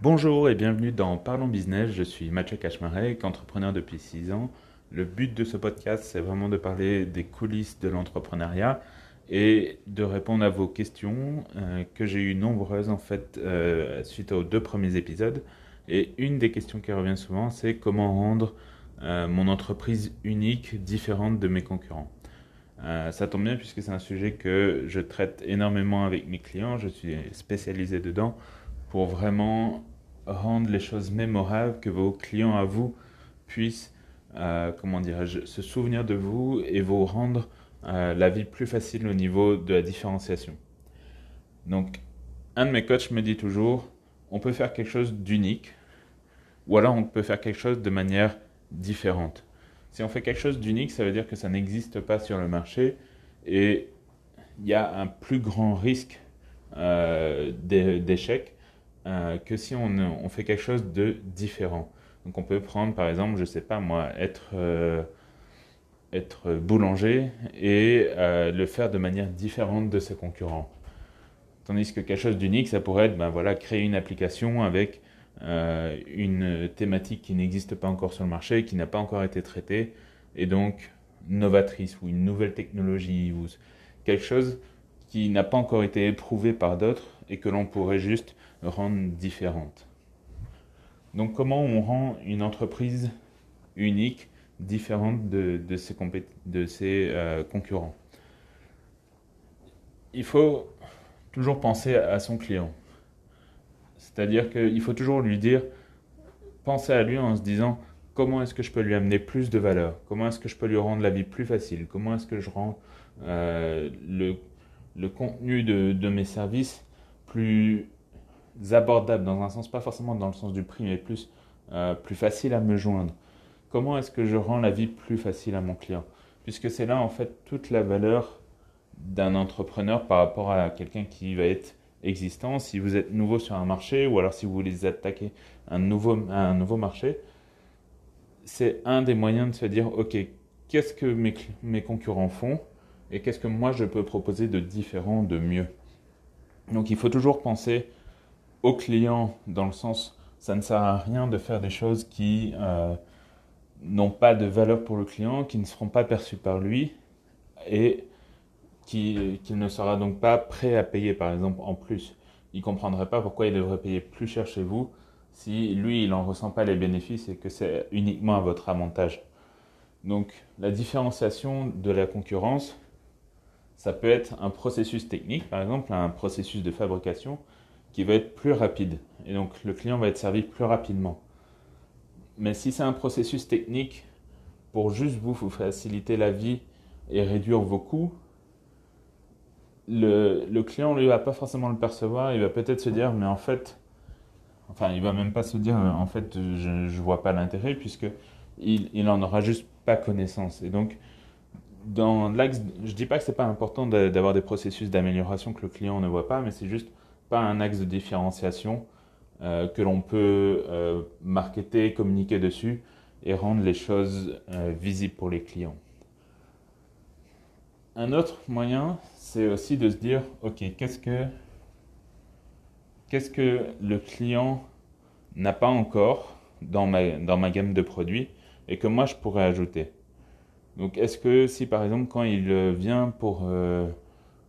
Bonjour et bienvenue dans Parlons Business. Je suis Mathieu Cachmarek, entrepreneur depuis 6 ans. Le but de ce podcast, c'est vraiment de parler des coulisses de l'entrepreneuriat et de répondre à vos questions euh, que j'ai eu nombreuses en fait euh, suite aux deux premiers épisodes. Et une des questions qui revient souvent, c'est comment rendre euh, mon entreprise unique, différente de mes concurrents. ça tombe bien puisque c'est un sujet que je traite énormément avec mes clients. Je suis spécialisé dedans pour vraiment rendre les choses mémorables, que vos clients à vous puissent, euh, comment dirais-je, se souvenir de vous et vous rendre euh, la vie plus facile au niveau de la différenciation. Donc, un de mes coachs me dit toujours, on peut faire quelque chose d'unique, ou alors on peut faire quelque chose de manière différente. Si on fait quelque chose d'unique, ça veut dire que ça n'existe pas sur le marché et il y a un plus grand risque euh, d'échec euh, que si on, fait quelque chose de différent. Donc on peut prendre par exemple, je ne sais pas moi, être, euh, boulanger et euh, le faire de manière différente de ses concurrents. Tandis que quelque chose d'unique, ça pourrait être ben voilà, créer une application avec une thématique qui n'existe pas encore sur le marché, qui n'a pas encore été traitée, et donc novatrice ou une nouvelle technologie ou quelque chose qui n'a pas encore été éprouvé par d'autres et que l'on pourrait juste rendre différente. Donc comment on rend une entreprise unique, différente de, ses, euh, concurrents? Il faut toujours penser à son client. C'est-à-dire qu'il faut toujours lui dire, penser à lui en se disant, comment est-ce que je peux lui amener plus de valeur? Comment est-ce que je peux lui rendre la vie plus facile? Comment est-ce que je rends euh, le, contenu de, mes services plus abordable dans un sens, pas forcément dans le sens du prix, mais plus, euh, plus facile à me joindre. Comment est-ce que je rends la vie plus facile à mon client? Puisque c'est là en fait toute la valeur d'un entrepreneur par rapport à quelqu'un qui va être existant. Si vous êtes nouveau sur un marché ou alors si vous voulez attaquer un nouveau, un nouveau marché, c'est un des moyens de se dire, OK, qu'est-ce que mes, mes concurrents font et qu'est-ce que moi je peux proposer de différent, de mieux? Donc il faut toujours penser au client dans le sens, ça ne sert à rien de faire des choses qui euh, n'ont pas de valeur pour le client, qui ne seront pas perçues par lui et qu'il qui ne sera donc pas prêt à payer par exemple en plus. Il ne comprendrait pas pourquoi il devrait payer plus cher chez vous si lui il n'en ressent pas les bénéfices et que c'est uniquement à votre avantage. Donc la différenciation de la concurrence, ça peut être un processus technique, par exemple un processus de fabrication qui va être plus rapide. Et donc le client va être servi plus rapidement. Mais si c'est un processus technique pour juste vous, faciliter la vie et réduire vos coûts, le, client ne va pas forcément le percevoir. Il va peut-être se dire, mais en fait, enfin, il va même pas se dire, en fait, je ne vois pas l'intérêt puisque il, il en aura juste pas connaissance. Et donc, dans l'axe, je dis pas que c'est pas important d'avoir des processus d'amélioration que le client ne voit pas, mais c'est juste pas un axe de différenciation euh, que l'on peut euh, marketer, communiquer dessus et rendre les choses euh, visibles pour les clients. Un autre moyen, c'est aussi de se dire, OK, qu'est-ce que, qu'est-ce que le client n'a pas encore dans ma, dans ma gamme de produits et que moi je pourrais ajouter. Donc est-ce que si par exemple quand il vient pour,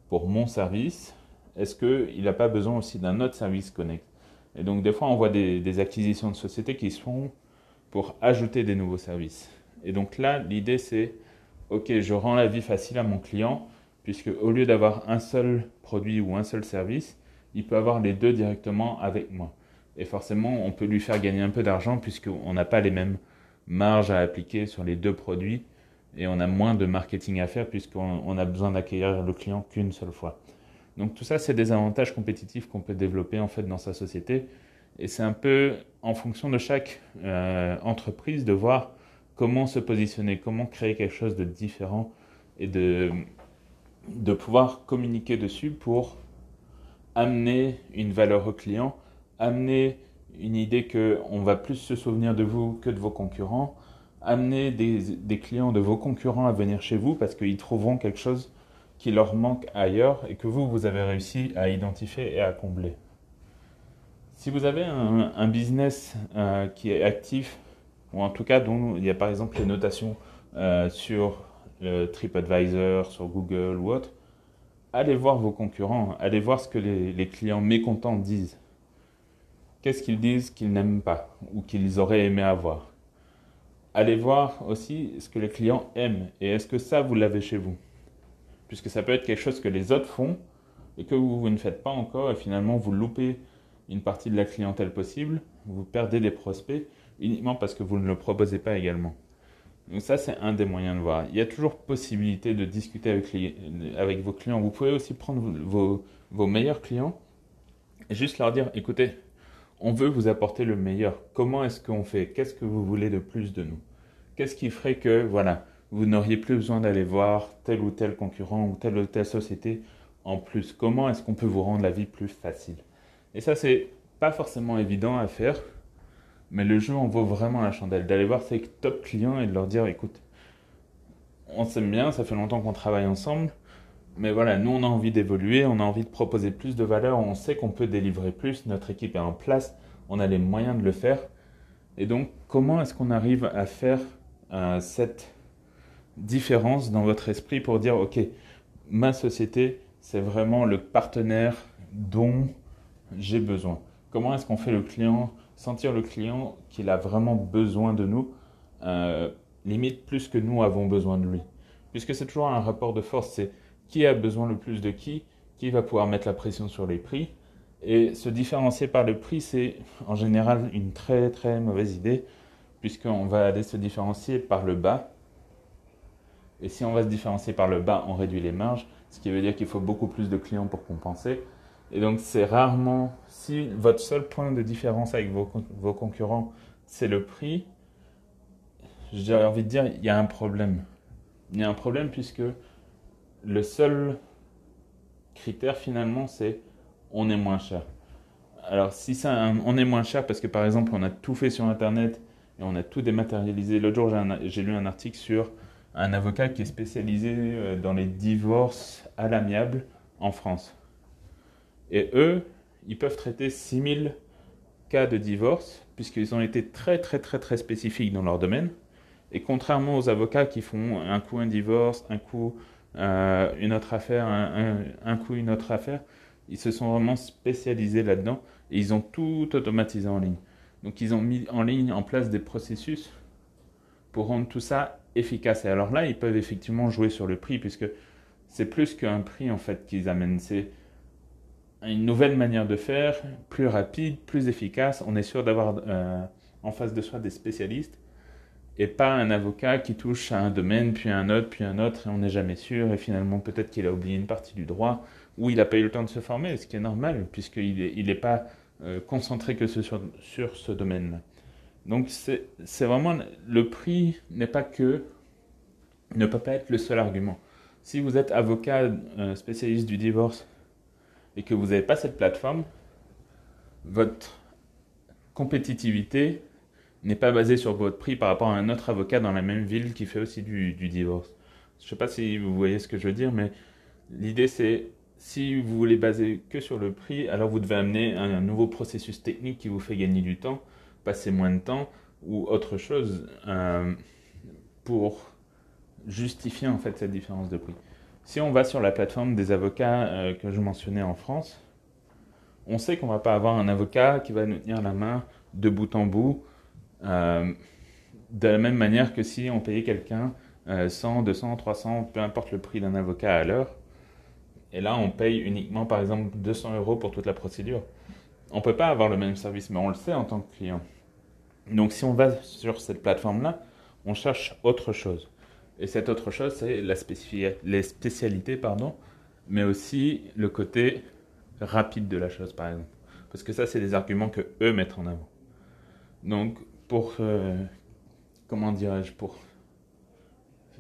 pour mon service, est-ce qu'il n'a pas besoin aussi d'un autre service Connect? Et donc des fois, on voit des, acquisitions de sociétés qui se font pour ajouter des nouveaux services. Et donc là, l'idée c'est, ok, je rends la vie facile à mon client, puisque au lieu d'avoir un seul produit ou un seul service, il peut avoir les deux directement avec moi. Et forcément, on peut lui faire gagner un peu d'argent puisqu'on n'a pas les mêmes marges à appliquer sur les deux produits et on a moins de marketing à faire puisqu'on a besoin d'accueillir le client qu'une seule fois. Donc tout ça, c'est des avantages compétitifs qu'on peut développer en fait dans sa société. Et c'est un peu en fonction de chaque euh, entreprise de voir comment se positionner, comment créer quelque chose de différent et de, de pouvoir communiquer dessus pour amener une valeur au client, amener une idée qu'on va plus se souvenir de vous que de vos concurrents, amener des, clients de vos concurrents à venir chez vous parce qu'ils trouveront quelque chose qui leur manque ailleurs et que vous, vous avez réussi à identifier et à combler. Si vous avez un, business euh, qui est actif, ou en tout cas dont il y a par exemple les notations euh, sur TripAdvisor, sur Google ou autre, allez voir vos concurrents, allez voir ce que les, clients mécontents disent. Qu'est-ce qu'ils disent qu'ils n'aiment pas ou qu'ils auraient aimé avoir? Allez voir aussi ce que les clients aiment et est-ce que ça vous l'avez chez vous? Puisque ça peut être quelque chose que les autres font et que vous, ne faites pas encore et finalement vous loupez une partie de la clientèle possible, vous perdez des prospects uniquement parce que vous ne le proposez pas également. Donc ça, c'est un des moyens de voir. Il y a toujours possibilité de discuter avec, avec vos clients. Vous pouvez aussi prendre vos, vos meilleurs clients et juste leur dire, écoutez, on veut vous apporter le meilleur. Comment est-ce qu'on fait? Qu'est-ce que vous voulez de plus de nous? Qu'est-ce qui ferait que, voilà, vous n'auriez plus besoin d'aller voir tel ou tel concurrent ou telle ou telle société en plus? Comment est-ce qu'on peut vous rendre la vie plus facile? Et ça, c'est pas forcément évident à faire mais le jeu en vaut vraiment la chandelle. D'aller voir ses top clients et de leur dire écoute, on s'aime bien, ça fait longtemps qu'on travaille ensemble, mais voilà, nous on a envie d'évoluer, on a envie de proposer plus de valeur, on sait qu'on peut délivrer plus, notre équipe est en place, on a les moyens de le faire. Et donc, comment est-ce qu'on arrive à faire euh, cette différence dans votre esprit pour dire ok, ma société, c'est vraiment le partenaire dont j'ai besoin? Comment est-ce qu'on fait le client sentir le client qu'il a vraiment besoin de nous, euh, limite plus que nous avons besoin de lui? Puisque c'est toujours un rapport de force, c'est qui a besoin le plus de qui, qui va pouvoir mettre la pression sur les prix. Et se différencier par le prix, c'est en général une très très mauvaise idée, puisqu'on va aller se différencier par le bas. Et si on va se différencier par le bas, on réduit les marges, ce qui veut dire qu'il faut beaucoup plus de clients pour compenser. Et donc, c'est rarement, si votre seul point de différence avec vos, vos concurrents, c'est le prix, j'ai envie de dire, il y a un problème. Il y a un problème puisque le seul critère finalement, c'est on est moins cher. Alors, si ça, on est moins cher parce que par exemple, on a tout fait sur Internet et on a tout dématérialisé. L'autre jour, j'ai lu un article sur un avocat qui est spécialisé euh, dans les divorces à l'amiable en France. Et eux, ils peuvent traiter 6000 cas de divorce, puisqu'ils ont été très très très très spécifiques dans leur domaine. Et contrairement aux avocats qui font un coup un divorce, un coup euh, une autre affaire, un, coup une autre affaire, ils se sont vraiment spécialisés là-dedans et ils ont tout automatisé en ligne. Donc ils ont mis en ligne en place des processus pour rendre tout ça efficace. Et alors là, ils peuvent effectivement jouer sur le prix puisque c'est plus qu'un prix en fait qu'ils amènent. C'est une nouvelle manière de faire, plus rapide, plus efficace. On est sûr d'avoir euh, en face de soi des spécialistes et pas un avocat qui touche à un domaine, puis un autre, puis un autre, et on n'est jamais sûr, et finalement peut-être qu'il a oublié une partie du droit, ou il n'a pas eu le temps de se former, ce qui est normal, puisqu'il n'est il pas euh, concentré que sur, sur ce domaine-là. Donc c'est vraiment, le prix n'est pas que, ne peut pas être le seul argument. Si vous êtes avocat euh, spécialiste du divorce, et que vous n'avez pas cette plateforme, votre compétitivité n'est pas basée sur votre prix par rapport à un autre avocat dans la même ville qui fait aussi du, divorce. Je ne sais pas si vous voyez ce que je veux dire, mais l'idée c'est si vous voulez baser que sur le prix, alors vous devez amener un, nouveau processus technique qui vous fait gagner du temps, passer moins de temps ou autre chose euh, pour justifier en fait cette différence de prix. Si on va sur la plateforme des avocats euh, que je mentionnais en France, on sait qu'on va pas avoir un avocat qui va nous tenir la main de bout en bout, euh, de la même manière que si on payait quelqu'un 100, 200, 300, peu importe le prix d'un avocat à l'heure. Et là, on paye uniquement, par exemple, 200 euros pour toute la procédure. On ne peut pas avoir le même service, mais on le sait en tant que client. Donc, si on va sur cette plateforme-là, on cherche autre chose. Et cette autre chose, c'est les spécialités, pardon, mais aussi le côté rapide de la chose, par exemple. Parce que ça, c'est des arguments que eux mettent en avant. Donc, pour, euh, comment dirais-je, pour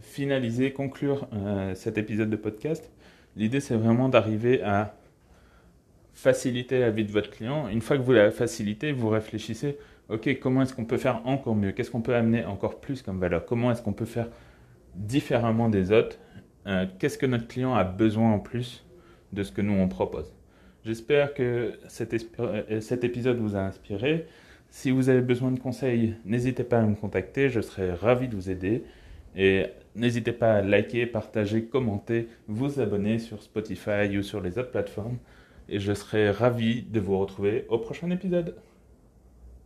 finaliser, conclure euh, cet épisode de podcast, l'idée, c'est vraiment d'arriver à faciliter la vie de votre client. Une fois que vous la facilitez, vous réfléchissez, OK, comment est-ce qu'on peut faire encore mieux? Qu'est-ce qu'on peut amener encore plus comme valeur? Comment est-ce qu'on peut faire différemment des autres, euh, qu'est-ce que notre client a besoin en plus de ce que nous on propose? J'espère que cet, cet, épisode vous a inspiré. Si vous avez besoin de conseils, n'hésitez pas à me contacter, je serai ravi de vous aider. Et n'hésitez pas à liker, partager, commenter, vous abonner sur Spotify ou sur les autres plateformes. Et je serai ravi de vous retrouver au prochain épisode.